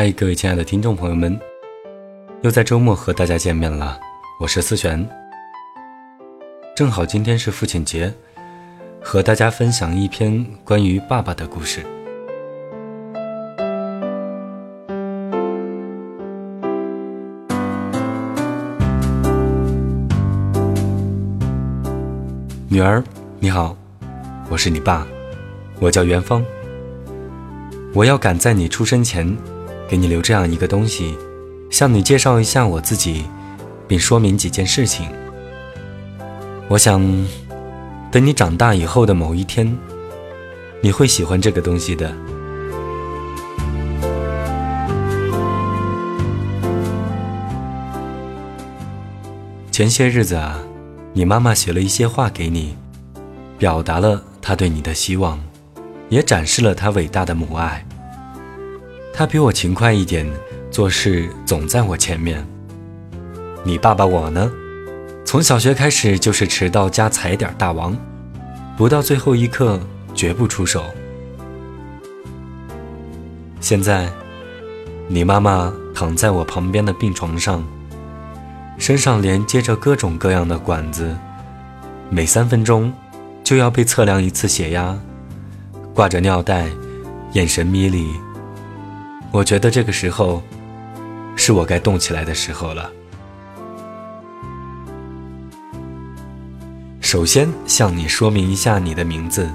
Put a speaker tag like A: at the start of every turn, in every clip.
A: 嗨，各位亲爱的听众朋友们，又在周末和大家见面了。我是思璇，正好今天是父亲节，和大家分享一篇关于爸爸的故事。女儿，你好，我是你爸，我叫元芳。我要赶在你出生前，给你留这样一个东西，向你介绍一下我自己，并说明几件事情。我想，等你长大以后的某一天，你会喜欢这个东西的。前些日子啊。你妈妈写了一些话给你，表达了她对你的希望，也展示了她伟大的母爱。他比我勤快一点，做事总在我前面。你爸爸我呢，从小学开始就是迟到加踩点大王，不到最后一刻绝不出手。现在，你妈妈躺在我旁边的病床上。身上连接着各种各样的管子，每三分钟就要被测量一次血压，挂着尿袋，眼神迷离。我觉得这个时候是我该动起来的时候了。首先向你说明一下你的名字，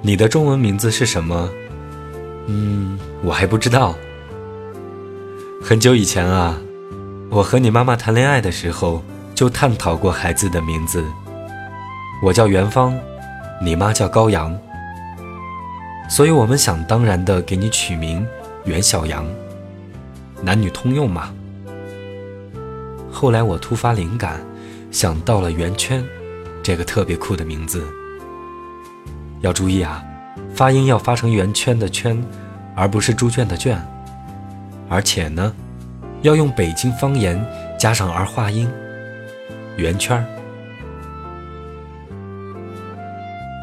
A: 你的中文名字是什么？嗯，我还不知道。很久以前啊。我和你妈妈谈恋爱的时候，就探讨过孩子的名字。我叫元芳，你妈叫高阳，所以我们想当然的给你取名袁小阳，男女通用嘛。后来我突发灵感，想到了圆圈，这个特别酷的名字。要注意啊，发音要发成圆圈的圈，而不是猪圈的圈。而且呢。要用北京方言加上儿化音，圆圈儿。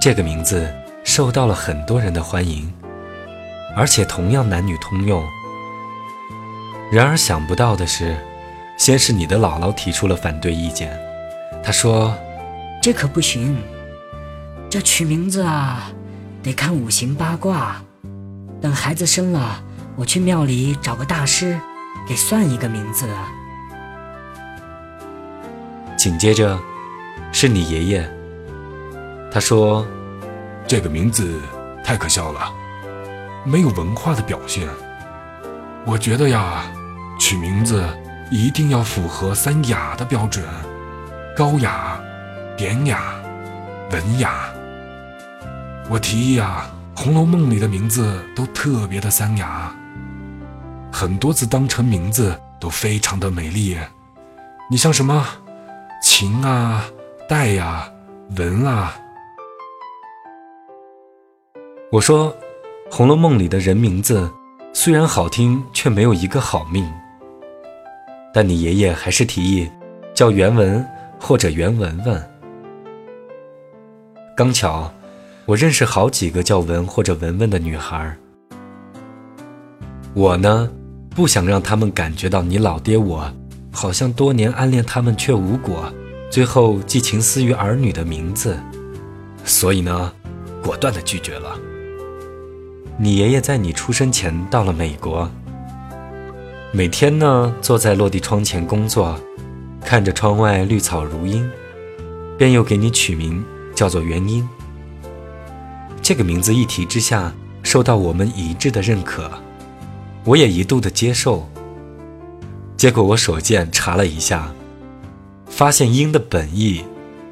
A: 这个名字受到了很多人的欢迎，而且同样男女通用。然而想不到的是，先是你的姥姥提出了反对意见，她说：“
B: 这可不行，这取名字啊，得看五行八卦。等孩子生了，我去庙里找个大师。”给算一个名字！
A: 紧接着是你爷爷，他说：“
C: 这个名字太可笑了，没有文化的表现。我觉得呀，取名字一定要符合三雅的标准：高雅、典雅、文雅。我提议啊，《红楼梦》里的名字都特别的三雅。”很多字当成名字都非常的美丽，你像什么情啊、黛呀、文啊。
A: 我说，《红楼梦》里的人名字虽然好听，却没有一个好命。但你爷爷还是提议叫袁文或者袁文文。刚巧，我认识好几个叫文或者文文的女孩。我呢？不想让他们感觉到你老爹我好像多年暗恋他们却无果，最后寄情思于儿女的名字，所以呢，果断的拒绝了。你爷爷在你出生前到了美国，每天呢坐在落地窗前工作，看着窗外绿草如茵，便又给你取名叫做元英。这个名字一提之下，受到我们一致的认可。我也一度的接受，结果我手贱查了一下，发现“鹰”的本意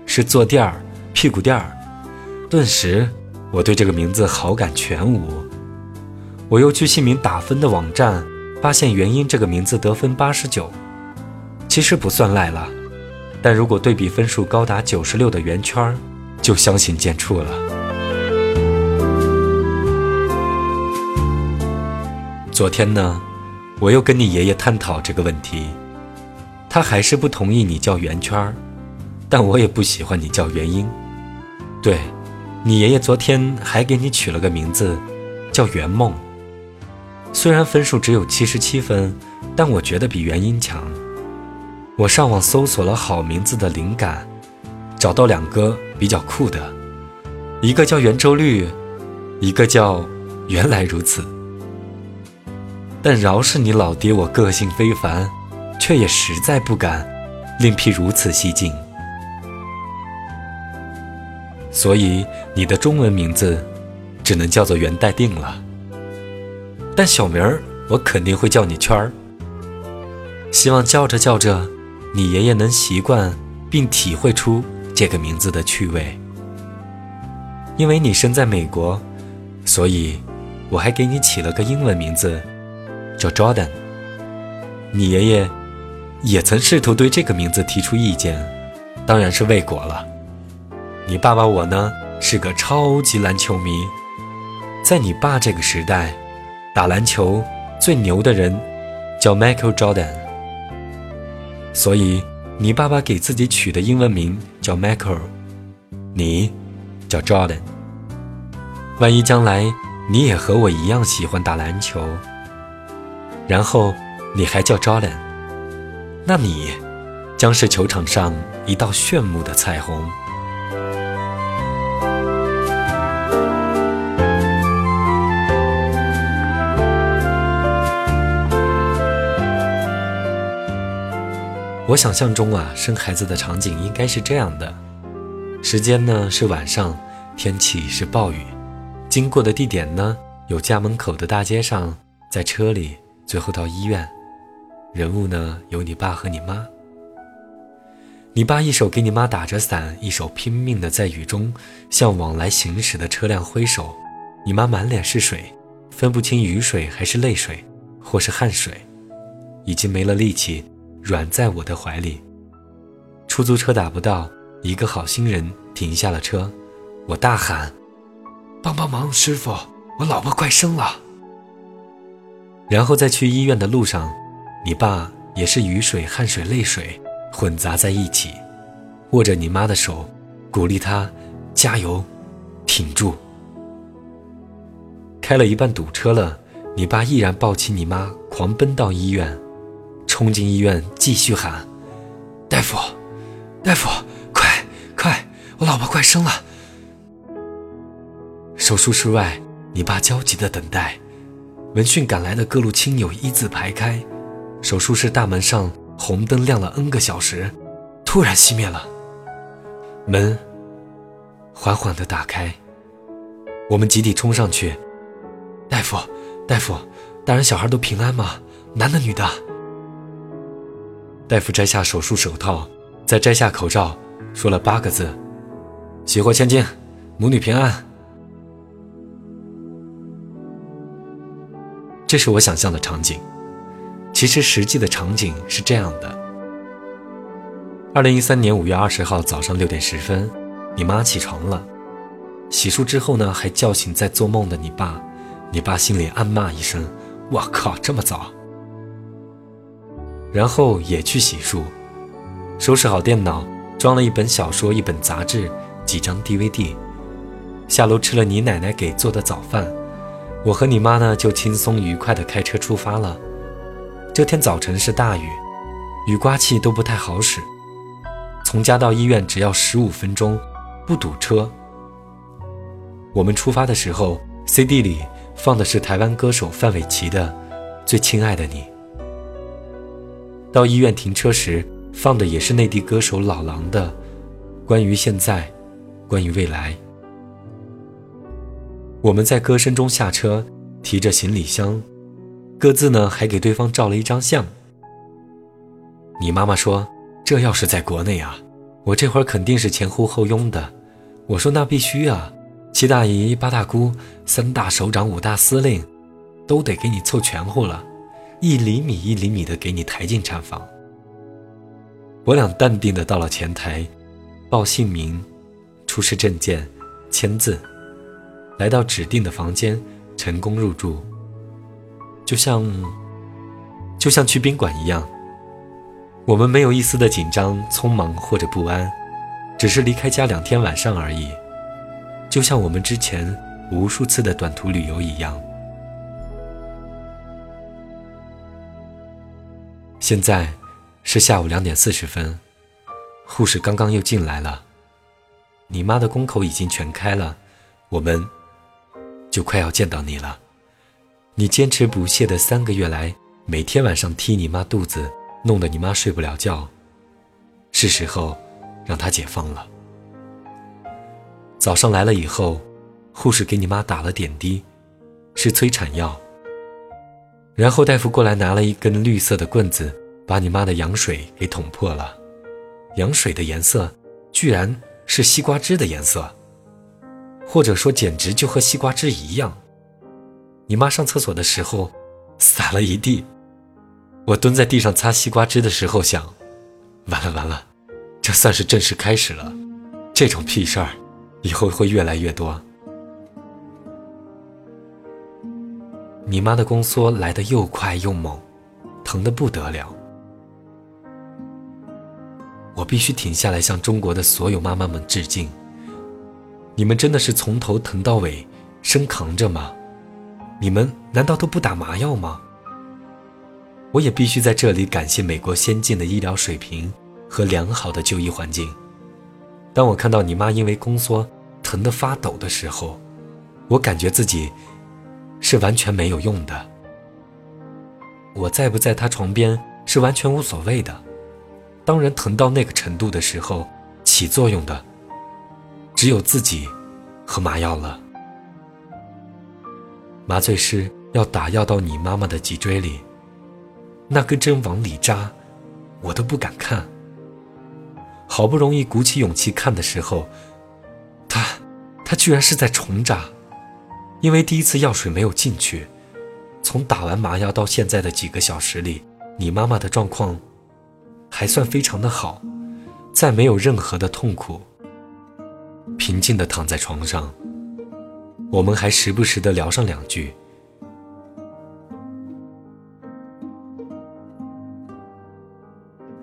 A: 是坐垫儿、屁股垫儿，顿时我对这个名字好感全无。我又去姓名打分的网站发现元英这个名字得分八十九，其实不算赖了，但如果对比分数高达九十六的圆圈，就相形见绌了。昨天呢，我又跟你爷爷探讨这个问题，他还是不同意你叫圆圈，但我也不喜欢你叫元英。对，你爷爷昨天还给你取了个名字，叫圆梦。虽然分数只有七十七分，但我觉得比原因强。我上网搜索了好名字的灵感，找到两个比较酷的，一个叫圆周率，一个叫原来如此。但饶是你老爹我个性非凡，却也实在不敢另辟如此蹊径。所以你的中文名字只能叫做元待定了。但小名儿我肯定会叫你圈儿。希望叫着叫着，你爷爷能习惯并体会出这个名字的趣味。因为你生在美国，所以我还给你起了个英文名字，叫 Jordan。你爷爷也曾试图对这个名字提出意见，当然是未果了。你爸爸我呢是个超级篮球迷，在你爸这个时代。打篮球最牛的人叫 Michael Jordan，所以你爸爸给自己取的英文名叫 Michael，你叫 Jordan。万一将来你也和我一样喜欢打篮球，然后你还叫 Jordan，那你将是球场上一道炫目的彩虹。我想象中啊，生孩子的场景应该是这样的：时间呢是晚上，天气是暴雨，经过的地点呢有家门口的大街上，在车里，最后到医院。人物呢有你爸和你妈。你爸一手给你妈打着伞，一手拼命的在雨中向往来行驶的车辆挥手。你妈满脸是水，分不清雨水还是泪水，或是汗水，已经没了力气。软在我的怀里。出租车打不到，一个好心人停下了车。我大喊：“帮帮忙，师傅，我老婆快生了！”然后在去医院的路上，你爸也是雨水、汗水、泪水混杂在一起，握着你妈的手，鼓励她加油，挺住。开了一半堵车了，你爸毅然抱起你妈，狂奔到医院。冲进医院，继续喊：“大夫，大夫，快快，我老婆快生了！”手术室外，你爸焦急的等待。闻讯赶来的各路亲友一字排开。手术室大门上红灯亮了 N 个小时，突然熄灭了。门缓缓的打开，我们集体冲上去：“大夫，大夫，大人小孩都平安吗？男的女的？”大夫摘下手术手套，再摘下口罩，说了八个字：“喜获千金，母女平安。”这是我想象的场景，其实实际的场景是这样的：二零一三年五月二十号早上六点十分，你妈起床了，洗漱之后呢，还叫醒在做梦的你爸，你爸心里暗骂一声：“我靠，这么早！”然后也去洗漱，收拾好电脑，装了一本小说、一本杂志、几张 DVD，下楼吃了你奶奶给做的早饭。我和你妈呢，就轻松愉快地开车出发了。这天早晨是大雨，雨刮器都不太好使。从家到医院只要十五分钟，不堵车。我们出发的时候，CD 里放的是台湾歌手范玮琪的《最亲爱的你》。到医院停车时，放的也是内地歌手老狼的《关于现在，关于未来》。我们在歌声中下车，提着行李箱，各自呢还给对方照了一张相。你妈妈说：“这要是在国内啊，我这会儿肯定是前呼后拥的。”我说：“那必须啊，七大姨八大姑三大首长五大司令，都得给你凑全乎了。”一厘米一厘米的给你抬进产房。我俩淡定的到了前台，报姓名、出示证件、签字，来到指定的房间，成功入住。就像，就像去宾馆一样，我们没有一丝的紧张、匆忙或者不安，只是离开家两天晚上而已，就像我们之前无数次的短途旅游一样。现在是下午两点四十分，护士刚刚又进来了。你妈的宫口已经全开了，我们就快要见到你了。你坚持不懈的三个月来，每天晚上踢你妈肚子，弄得你妈睡不了觉，是时候让她解放了。早上来了以后，护士给你妈打了点滴，是催产药。然后大夫过来拿了一根绿色的棍子，把你妈的羊水给捅破了。羊水的颜色居然是西瓜汁的颜色，或者说简直就和西瓜汁一样。你妈上厕所的时候洒了一地，我蹲在地上擦西瓜汁的时候想：完了完了，这算是正式开始了。这种屁事儿以后会越来越多。你妈的宫缩来得又快又猛，疼得不得了。我必须停下来向中国的所有妈妈们致敬。你们真的是从头疼到尾，生扛着吗？你们难道都不打麻药吗？我也必须在这里感谢美国先进的医疗水平和良好的就医环境。当我看到你妈因为宫缩疼得发抖的时候，我感觉自己。是完全没有用的。我在不在他床边是完全无所谓的。当人疼到那个程度的时候，起作用的只有自己和麻药了。麻醉师要打药到你妈妈的脊椎里，那根针往里扎，我都不敢看。好不容易鼓起勇气看的时候，他，他居然是在重扎。因为第一次药水没有进去，从打完麻药到现在的几个小时里，你妈妈的状况还算非常的好，再没有任何的痛苦，平静的躺在床上。我们还时不时的聊上两句。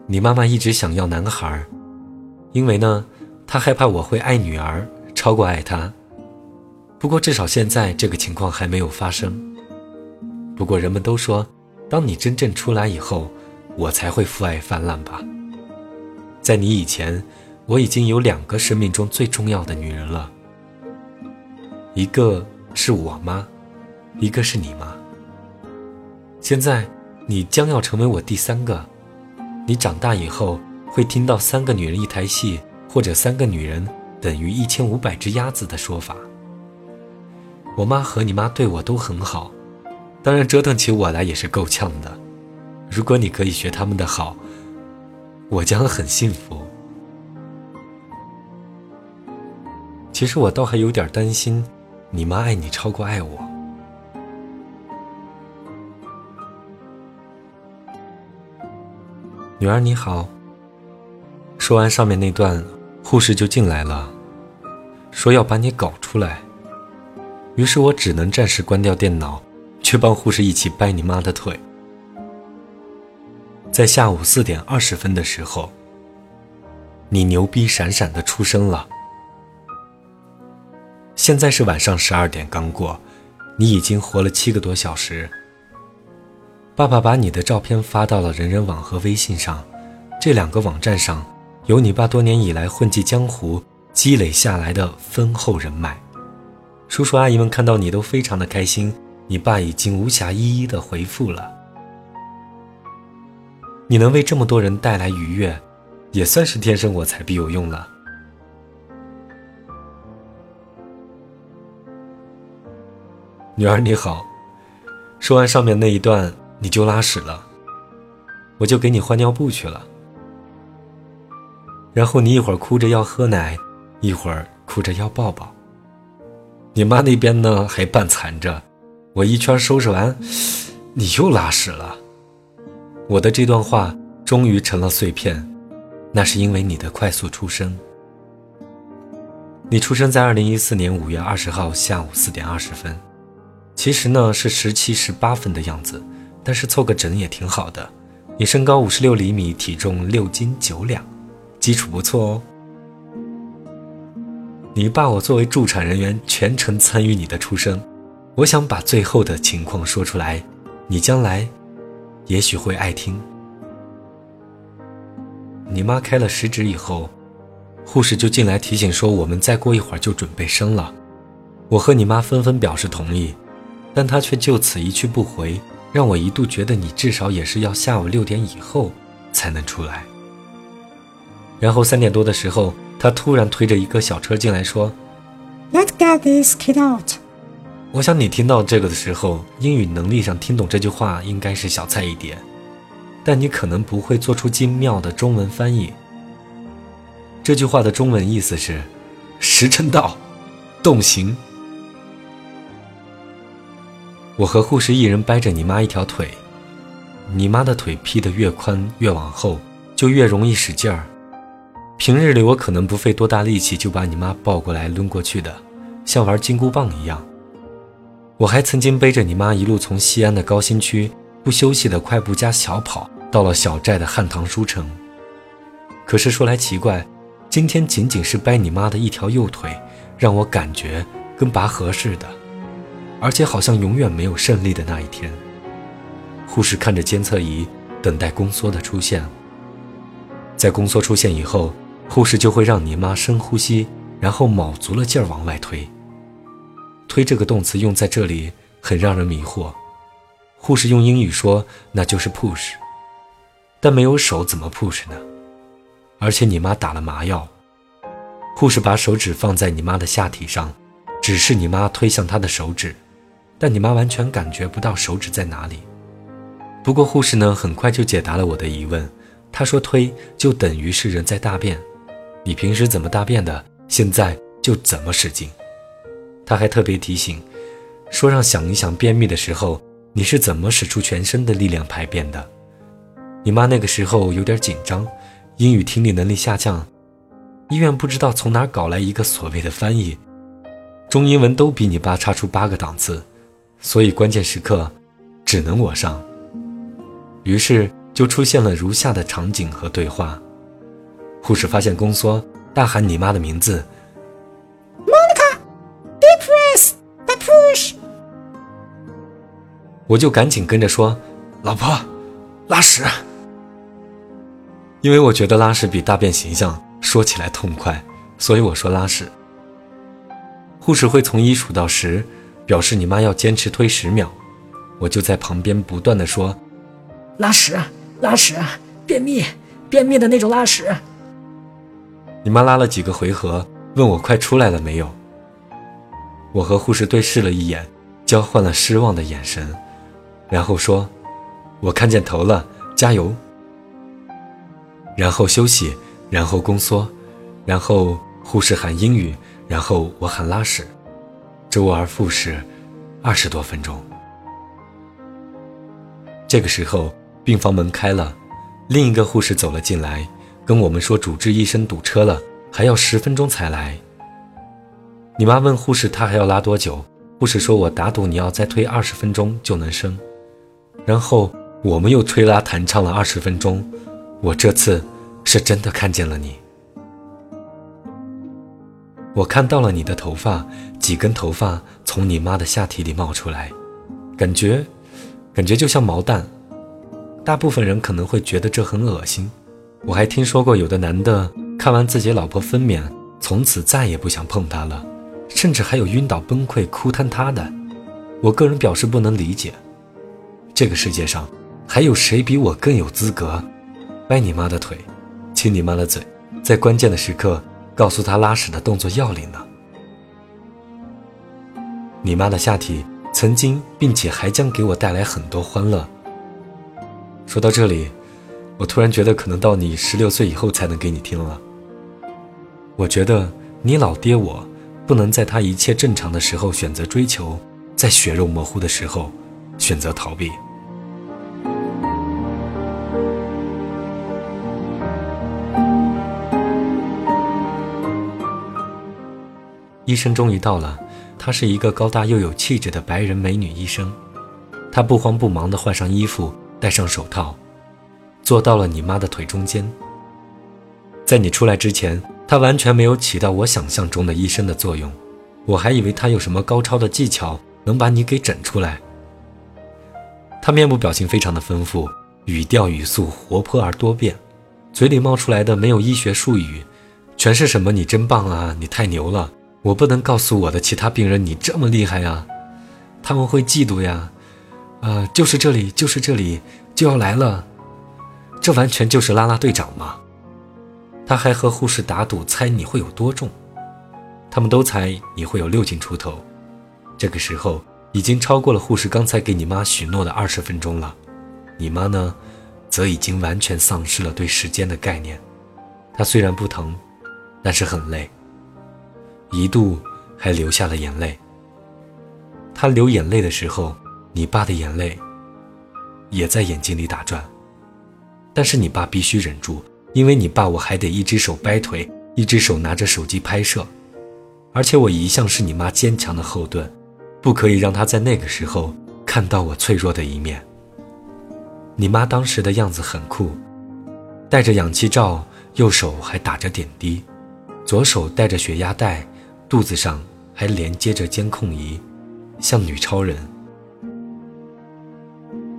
A: 你妈妈一直想要男孩，因为呢，她害怕我会爱女儿超过爱她。不过，至少现在这个情况还没有发生。不过，人们都说，当你真正出来以后，我才会父爱泛滥吧。在你以前，我已经有两个生命中最重要的女人了，一个是我妈，一个是你妈。现在，你将要成为我第三个。你长大以后会听到“三个女人一台戏”或者“三个女人等于一千五百只鸭子”的说法。我妈和你妈对我都很好，当然折腾起我来也是够呛的。如果你可以学他们的好，我将很幸福。其实我倒还有点担心，你妈爱你超过爱我。女儿你好。说完上面那段，护士就进来了，说要把你搞出来。于是我只能暂时关掉电脑，去帮护士一起掰你妈的腿。在下午四点二十分的时候，你牛逼闪闪的出生了。现在是晚上十二点刚过，你已经活了七个多小时。爸爸把你的照片发到了人人网和微信上，这两个网站上有你爸多年以来混迹江湖积累下来的丰厚人脉。叔叔阿姨们看到你都非常的开心，你爸已经无暇一一的回复了。你能为这么多人带来愉悦，也算是天生我材必有用了。女儿你好，说完上面那一段你就拉屎了，我就给你换尿布去了。然后你一会儿哭着要喝奶，一会儿哭着要抱抱。你妈那边呢还半残着，我一圈收拾完，你又拉屎了，我的这段话终于成了碎片，那是因为你的快速出生。你出生在二零一四年五月二十号下午四点二十分，其实呢是十七十八分的样子，但是凑个整也挺好的。你身高五十六厘米，体重六斤九两，基础不错哦。你爸我作为助产人员全程参与你的出生，我想把最后的情况说出来，你将来也许会爱听。你妈开了食指以后，护士就进来提醒说我们再过一会儿就准备生了。我和你妈纷纷表示同意，但她却就此一去不回，让我一度觉得你至少也是要下午六点以后才能出来。然后三点多的时候。他突然推着一个小车进来，说
B: ：“Let's get this kid out。”
A: 我想你听到这个的时候，英语能力上听懂这句话应该是小菜一碟，但你可能不会做出精妙的中文翻译。这句话的中文意思是：“时辰到，动刑。”我和护士一人掰着你妈一条腿，你妈的腿劈得越宽越往后，就越容易使劲儿。平日里我可能不费多大力气就把你妈抱过来抡过去的，像玩金箍棒一样。我还曾经背着你妈一路从西安的高新区不休息的快步加小跑，到了小寨的汉唐书城。可是说来奇怪，今天仅仅是掰你妈的一条右腿，让我感觉跟拔河似的，而且好像永远没有胜利的那一天。护士看着监测仪，等待宫缩的出现。在宫缩出现以后。护士就会让你妈深呼吸，然后卯足了劲儿往外推。推这个动词用在这里很让人迷惑。护士用英语说那就是 push，但没有手怎么 push 呢？而且你妈打了麻药。护士把手指放在你妈的下体上，指示你妈推向她的手指，但你妈完全感觉不到手指在哪里。不过护士呢，很快就解答了我的疑问。她说推就等于是人在大便。你平时怎么大便的，现在就怎么使劲。他还特别提醒，说让想一想便秘的时候你是怎么使出全身的力量排便的。你妈那个时候有点紧张，英语听力能力下降，医院不知道从哪搞来一个所谓的翻译，中英文都比你爸差出八个档次，所以关键时刻只能我上。于是就出现了如下的场景和对话。护士发现宫缩，大喊你妈的名字
B: ：“Monica，deep breath，I push。”
A: 我就赶紧跟着说：“老婆，拉屎。”因为我觉得拉屎比大便形象，说起来痛快，所以我说拉屎。护士会从一数到十，表示你妈要坚持推十秒，我就在旁边不断的说：“
B: 拉屎，拉屎，便秘，便秘的那种拉屎。”
A: 你妈拉了几个回合，问我快出来了没有。我和护士对视了一眼，交换了失望的眼神，然后说：“我看见头了，加油。”然后休息，然后宫缩，然后护士喊英语，然后我喊拉屎，周而复始，二十多分钟。这个时候，病房门开了，另一个护士走了进来。跟我们说主治医生堵车了，还要十分钟才来。你妈问护士她还要拉多久，护士说我打赌你要再推二十分钟就能生。然后我们又吹拉弹唱了二十分钟，我这次是真的看见了你，我看到了你的头发，几根头发从你妈的下体里冒出来，感觉，感觉就像毛蛋。大部分人可能会觉得这很恶心。我还听说过有的男的看完自己老婆分娩，从此再也不想碰她了，甚至还有晕倒崩溃哭坍塌的。我个人表示不能理解。这个世界上还有谁比我更有资格掰你妈的腿，亲你妈的嘴，在关键的时刻告诉她拉屎的动作要领呢？你妈的下体曾经，并且还将给我带来很多欢乐。说到这里。我突然觉得可能到你十六岁以后才能给你听了。我觉得你老爹我不能在他一切正常的时候选择追求在血肉模糊的时候选择逃避。医生终于到了他是一个高大又有气质的白人美女医生。他不慌不忙的换上衣服戴上手套坐到了你妈的腿中间。在你出来之前，他完全没有起到我想象中的医生的作用，我还以为他有什么高超的技巧能把你给整出来。他面部表情非常的丰富，语调语速活泼而多变，嘴里冒出来的没有医学术语，全是什么“你真棒啊，你太牛了”。我不能告诉我的其他病人你这么厉害呀，他们会嫉妒呀。啊，就是这里，就是这里，就要来了，这完全就是拉拉队长嘛。他还和护士打赌，猜你会有多重。他们都猜你会有六斤出头。这个时候已经超过了护士刚才给你妈许诺的二十分钟了。你妈呢，则已经完全丧失了对时间的概念。她虽然不疼，但是很累。一度还流下了眼泪。她流眼泪的时候，你爸的眼泪也在眼睛里打转，但是你爸必须忍住，因为你爸我还得一只手掰腿，一只手拿着手机拍摄，而且我一向是你妈坚强的后盾，不可以让她在那个时候看到我脆弱的一面。你妈当时的样子很酷，戴着氧气罩，右手还打着点滴，左手戴着血压带。肚子上还连接着监控仪，像女超人。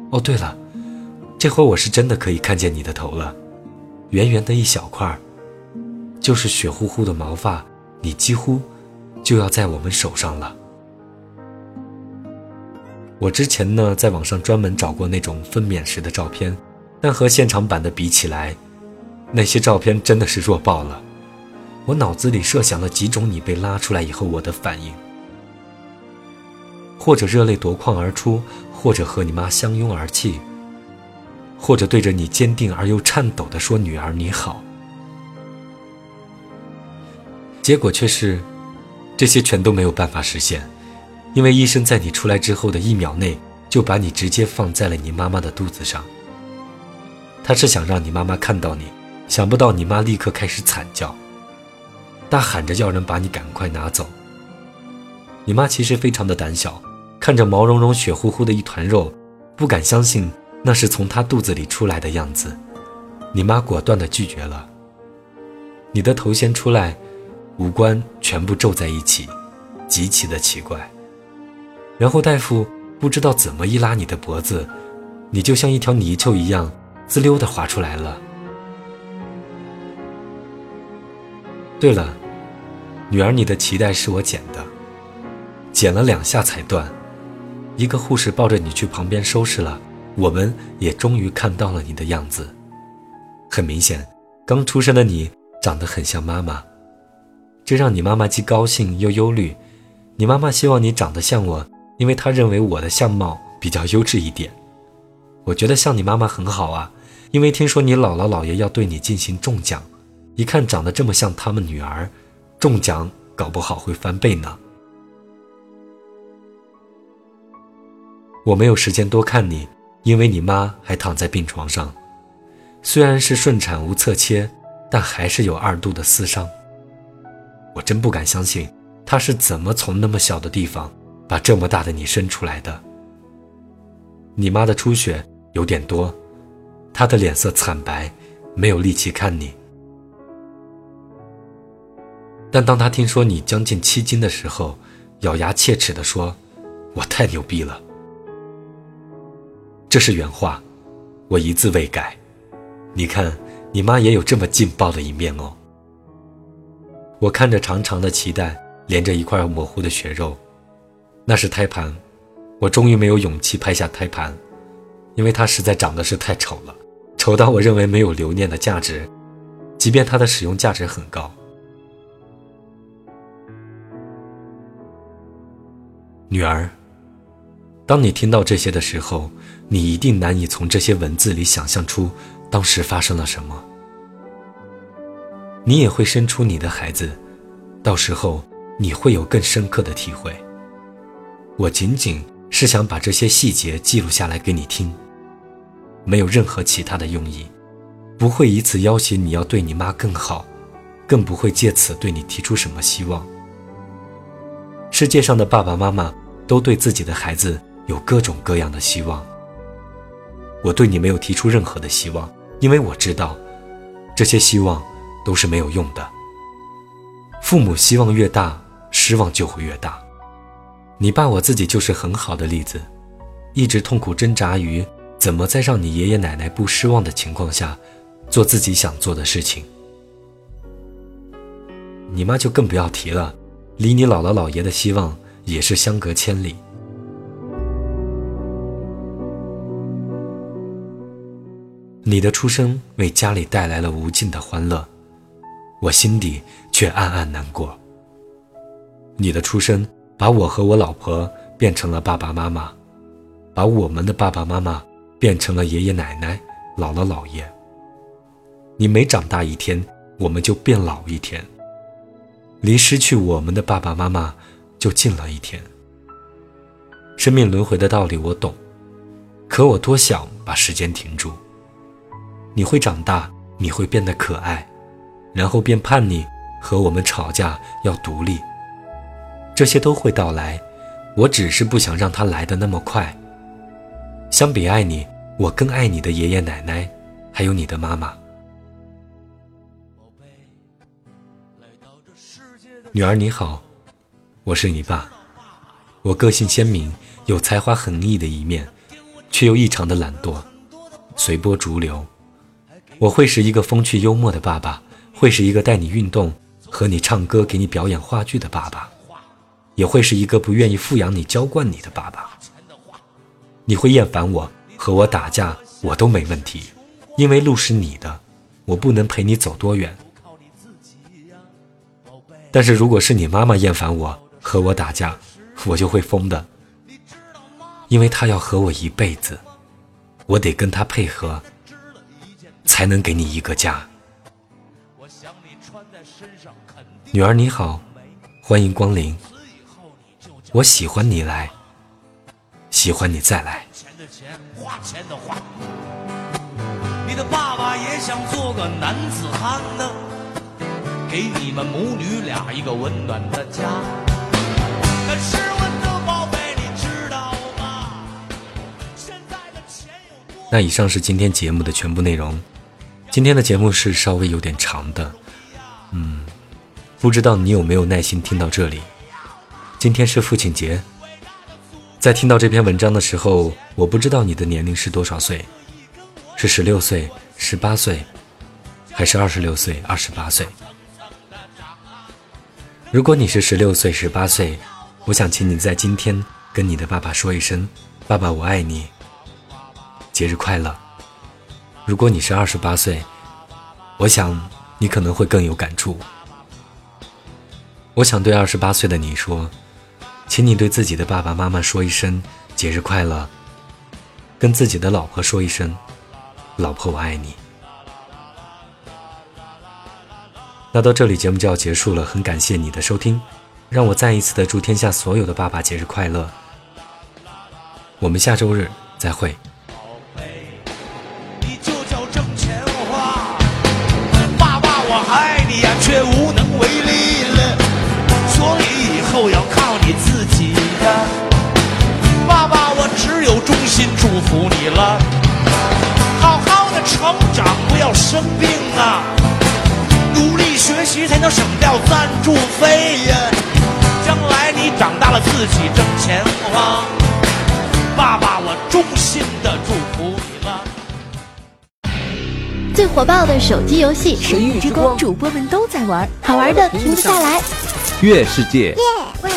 A: 哦，对了，这回我是真的可以看见你的头了，圆圆的一小块，就是血乎乎的毛发，你几乎就要在我们手上了。我之前呢，在网上专门找过那种分娩时的照片，但和现场版的比起来，那些照片真的是弱爆了。我脑子里设想了几种你被拉出来以后我的反应，或者热泪夺眶而出，或者和你妈相拥而泣，或者对着你坚定而又颤抖地说“女儿你好”。结果却是，这些全都没有办法实现，因为医生在你出来之后的一秒内就把你直接放在了你妈妈的肚子上。他是想让你妈妈看到你，想不到你妈立刻开始惨叫。大喊着要人把你赶快拿走。你妈其实非常的胆小，看着毛茸茸、血乎乎的一团肉，不敢相信那是从她肚子里出来的样子。你妈果断地拒绝了。你的头先出来，五官全部皱在一起，极其的奇怪。然后大夫不知道怎么一拉你的脖子，你就像一条泥鳅一样，滋溜地滑出来了。对了，女儿，你的脐带是我剪的，剪了两下才断。一个护士抱着你去旁边收拾了，我们也终于看到了你的样子。很明显，刚出生的你长得很像妈妈，这让你妈妈既高兴又忧虑。你妈妈希望你长得像我，因为她认为我的相貌比较优质一点。我觉得像你妈妈很好啊，因为听说你姥姥姥爷要对你进行中奖。一看长得这么像他们女儿，中奖搞不好会翻倍呢。我没有时间多看你，因为你妈还躺在病床上，虽然是顺产无侧切，但还是有二度的撕伤。我真不敢相信，她是怎么从那么小的地方把这么大的你生出来的。你妈的出血有点多，她的脸色惨白，没有力气看你。但当她听说你将近七斤的时候，咬牙切齿地说：“我太牛逼了。”这是原话，我一字未改。你看，你妈也有这么劲爆的一面哦。我看着长长的脐带连着一块模糊的血肉，那是胎盘。我终于没有勇气拍下胎盘，因为它实在长得是太丑了，丑到我认为没有留念的价值，即便它的使用价值很高。女儿，当你听到这些的时候，你一定难以从这些文字里想象出当时发生了什么。你也会生出你的孩子，到时候你会有更深刻的体会。我仅仅是想把这些细节记录下来给你听，没有任何其他的用意，不会以此要挟你要对你妈更好，更不会借此对你提出什么希望。世界上的爸爸妈妈都对自己的孩子有各种各样的希望。我对你没有提出任何的希望，因为我知道，这些希望都是没有用的。父母希望越大，失望就会越大。你爸我自己就是很好的例子，一直痛苦挣扎于怎么在让你爷爷奶奶不失望的情况下，做自己想做的事情。你妈就更不要提了，离你姥姥姥爷的希望也是相隔千里。你的出生为家里带来了无尽的欢乐，我心底却暗暗难过。你的出生把我和我老婆变成了爸爸妈妈，把我们的爸爸妈妈变成了爷爷奶奶、姥姥姥爷。你每长大一天，我们就变老一天，离失去我们的爸爸妈妈就近了一天。生命轮回的道理我懂，可我多想把时间停住。你会长大，你会变得可爱，然后变叛逆，和我们吵架，要独立。这些都会到来，我只是不想让它来的那么快。相比爱你，我更爱你的爷爷奶奶，还有你的妈妈。女儿你好，我是你爸。我个性鲜明，有才华横溢的一面，却又异常的懒惰，随波逐流。我会是一个风趣幽默的爸爸，会是一个带你运动、和你唱歌、给你表演话剧的爸爸，也会是一个不愿意富养你、娇惯你的爸爸。你会厌烦我和我打架，我都没问题，因为路是你的，我不能陪你走多远。但是如果是你妈妈厌烦我和我打架，我就会疯的，因为她要和我一辈子，我得跟她配合。才能给你一个家。女儿你好，欢迎光临。我喜欢你来，喜欢你再来。你的爸爸也想做个男子汉呢，给你们母女俩一个温暖的家。可是我的宝贝，你知道吗？现在的钱有多？那以上是今天节目的全部内容。今天的节目是稍微有点长的，嗯，不知道你有没有耐心听到这里。今天是父亲节，在听到这篇文章的时候，我不知道你的年龄是多少岁，是十六岁、十八岁，还是二十六岁、二十八岁？如果你是十六岁、十八岁，我想请你在今天跟你的爸爸说一声：“爸爸，我爱你，节日快乐。”如果你是二十八岁，我想你可能会更有感触。我想对二十八岁的你说，请你对自己的爸爸妈妈说一声节日快乐，跟自己的老婆说一声，老婆我爱你。那到这里节目就要结束了，很感谢你的收听，让我再一次的祝天下所有的爸爸节日快乐。我们下周日再会。心祝你了，好好的成长，不要生病啊，努力学习才能省掉赞助费呀，将来你长大了自己挣钱花，爸爸，我衷心的祝福你了。
D: 最火爆的手机游戏《
E: 神域之光》，主播们都在玩，
D: 好玩的停不下来。
F: 月世界。
E: 喂。